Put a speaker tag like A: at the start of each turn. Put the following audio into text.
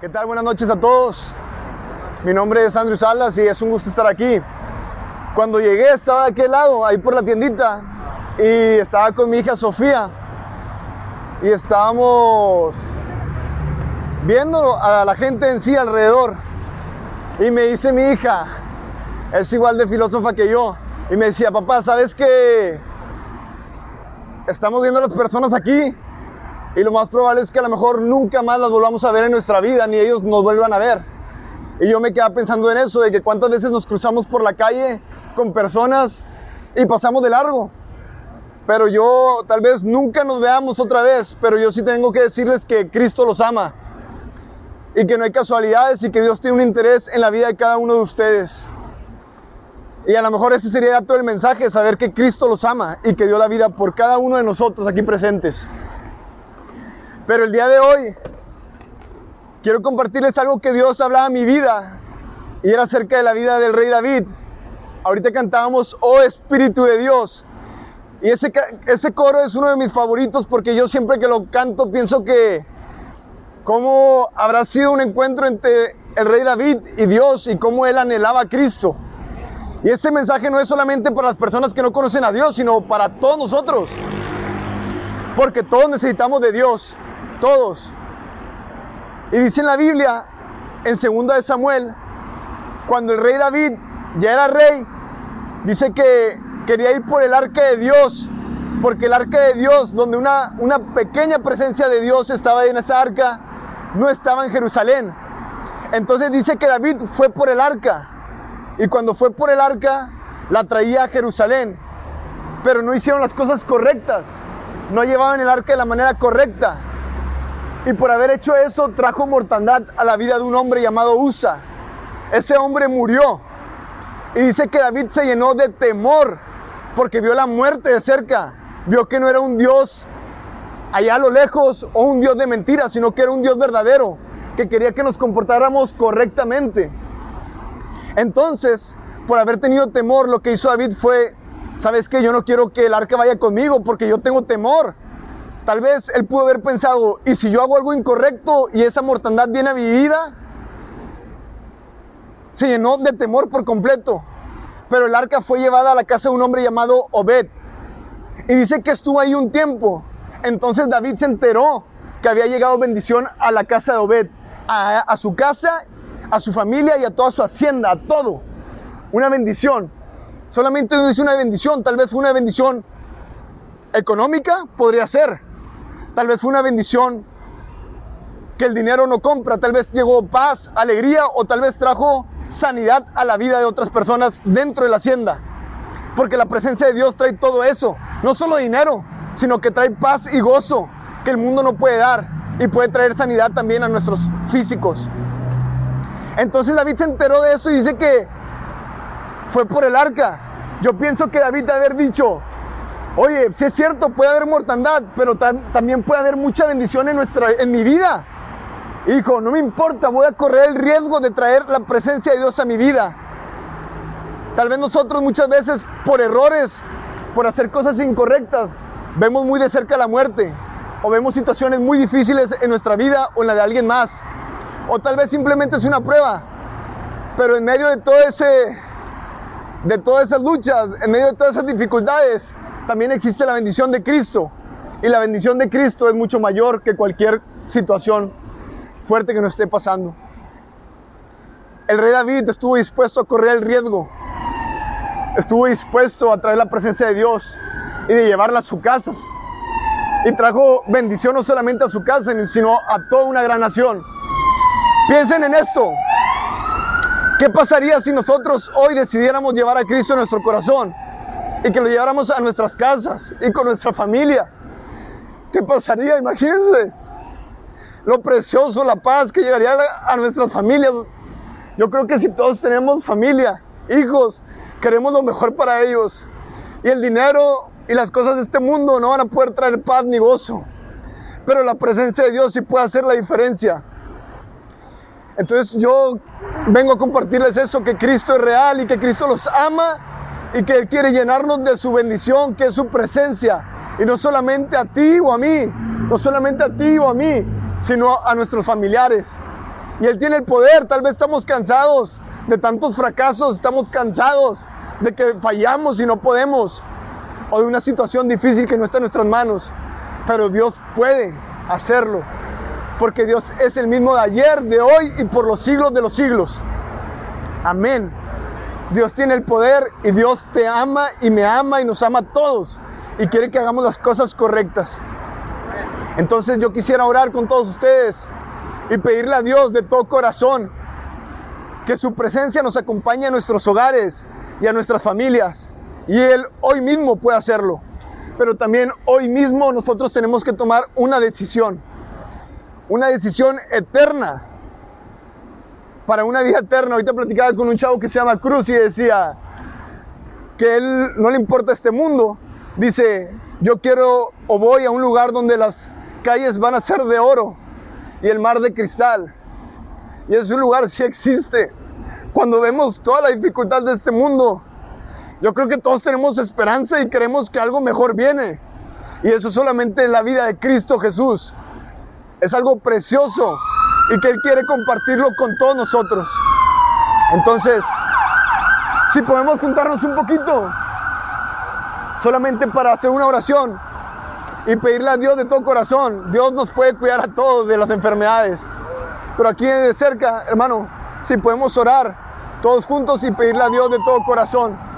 A: ¿Qué tal? Buenas noches a todos. Mi nombre es Andrew Salas y es un gusto estar aquí. Cuando llegué estaba de aquel lado, ahí por la tiendita, y estaba con mi hija Sofía. Y estábamos viendo a la gente en sí alrededor. Y me dice mi hija, es igual de filósofa que yo, y me decía, papá, ¿sabes qué? Estamos viendo a las personas aquí y lo más probable es que a lo mejor nunca más las volvamos a ver en nuestra vida, ni ellos nos vuelvan a ver. Y yo me quedaba pensando en eso, de que cuántas veces nos cruzamos por la calle con personas y pasamos de largo. Pero yo tal vez nunca nos veamos otra vez, pero yo sí tengo que decirles que Cristo los ama y que no hay casualidades y que Dios tiene un interés en la vida de cada uno de ustedes. Y a lo mejor ese sería todo el mensaje, saber que Cristo los ama y que dio la vida por cada uno de nosotros aquí presentes. Pero el día de hoy quiero compartirles algo que Dios hablaba a mi vida y era acerca de la vida del rey David. Ahorita cantábamos, oh Espíritu de Dios. Y ese, ese coro es uno de mis favoritos porque yo siempre que lo canto pienso que cómo habrá sido un encuentro entre el rey David y Dios y cómo él anhelaba a Cristo. Y este mensaje no es solamente para las personas que no conocen a Dios, sino para todos nosotros. Porque todos necesitamos de Dios, todos. Y dice en la Biblia, en 2 de Samuel, cuando el rey David ya era rey, dice que quería ir por el arca de Dios, porque el arca de Dios, donde una, una pequeña presencia de Dios estaba en esa arca, no estaba en Jerusalén. Entonces dice que David fue por el arca y cuando fue por el arca, la traía a Jerusalén. Pero no hicieron las cosas correctas. No llevaban el arca de la manera correcta. Y por haber hecho eso, trajo mortandad a la vida de un hombre llamado Usa. Ese hombre murió. Y dice que David se llenó de temor porque vio la muerte de cerca. Vio que no era un Dios allá a lo lejos o un Dios de mentiras, sino que era un Dios verdadero, que quería que nos comportáramos correctamente. Entonces, por haber tenido temor, lo que hizo David fue, ¿sabes qué? Yo no quiero que el arca vaya conmigo porque yo tengo temor. Tal vez él pudo haber pensado, ¿y si yo hago algo incorrecto y esa mortandad viene a mi vida? Se llenó de temor por completo. Pero el arca fue llevada a la casa de un hombre llamado Obed. Y dice que estuvo ahí un tiempo. Entonces David se enteró que había llegado bendición a la casa de Obed, a, su casa a su familia y a toda su hacienda, a todo. Una bendición. Solamente dice una bendición, tal vez fue una bendición económica, podría ser. Tal vez fue una bendición que el dinero no compra, tal vez llegó paz, alegría o tal vez trajo sanidad a la vida de otras personas dentro de la hacienda. Porque la presencia de Dios trae todo eso, no solo dinero, sino que trae paz y gozo que el mundo no puede dar y puede traer sanidad también a nuestros físicos. Entonces David se enteró de eso y dice que fue por el arca. Yo pienso que David debe haber dicho, oye, si es cierto, puede haber mortandad, pero también puede haber mucha bendición en, nuestra, en mi vida. Hijo, no me importa, voy a correr el riesgo de traer la presencia de Dios a mi vida. Tal vez nosotros muchas veces por errores, por hacer cosas incorrectas, vemos muy de cerca la muerte o vemos situaciones muy difíciles en nuestra vida o en la de alguien más o tal vez simplemente es una prueba. Pero en medio de todo ese de todas esas luchas, en medio de todas esas dificultades, también existe la bendición de Cristo. Y la bendición de Cristo es mucho mayor que cualquier situación fuerte que nos esté pasando. El rey David estuvo dispuesto a correr el riesgo. Estuvo dispuesto a traer la presencia de Dios y de llevarla a sus casas. Y trajo bendición no solamente a su casa, sino a toda una gran nación. Piensen en esto. ¿Qué pasaría si nosotros hoy decidiéramos llevar a Cristo en nuestro corazón y que lo lleváramos a nuestras casas y con nuestra familia? ¿Qué pasaría? Imagínense lo precioso, la paz que llegaría a nuestras familias. Yo creo que si todos tenemos familia, hijos, queremos lo mejor para ellos. Y el dinero y las cosas de este mundo no van a poder traer paz ni gozo. Pero la presencia de Dios sí puede hacer la diferencia. Entonces yo vengo a compartirles eso, que Cristo es real y que Cristo los ama y que Él quiere llenarnos de su bendición, que es su presencia. Y no solamente a ti o a mí, no solamente a ti o a mí, sino a nuestros familiares. Y Él tiene el poder. Tal vez estamos cansados de tantos fracasos, estamos cansados de que fallamos y no podemos. O de una situación difícil que no está en nuestras manos. Pero Dios puede hacerlo. Porque Dios es el mismo de ayer, de hoy y por los siglos de los siglos. Amén. Dios tiene el poder y Dios te ama y me ama y nos ama a todos. Y quiere que hagamos las cosas correctas. Entonces yo quisiera orar con todos ustedes y pedirle a Dios de todo corazón que su presencia nos acompañe a nuestros hogares y a nuestras familias. Y Él hoy mismo puede hacerlo. Pero también hoy mismo nosotros tenemos que tomar una decisión. Una decisión eterna. Para una vida eterna. Ahorita platicaba con un chavo que se llama Cruz y decía que él no le importa este mundo. Dice, yo quiero o voy a un lugar donde las calles van a ser de oro y el mar de cristal. Y ese lugar sí existe. Cuando vemos toda la dificultad de este mundo, yo creo que todos tenemos esperanza y queremos que algo mejor viene. Y eso solamente en la vida de Cristo Jesús. Es algo precioso y que Él quiere compartirlo con todos nosotros. Entonces, si podemos juntarnos un poquito, solamente para hacer una oración y pedirle a Dios de todo corazón. Dios nos puede cuidar a todos de las enfermedades. Pero aquí de cerca, hermano, si podemos orar todos juntos y pedirle a Dios de todo corazón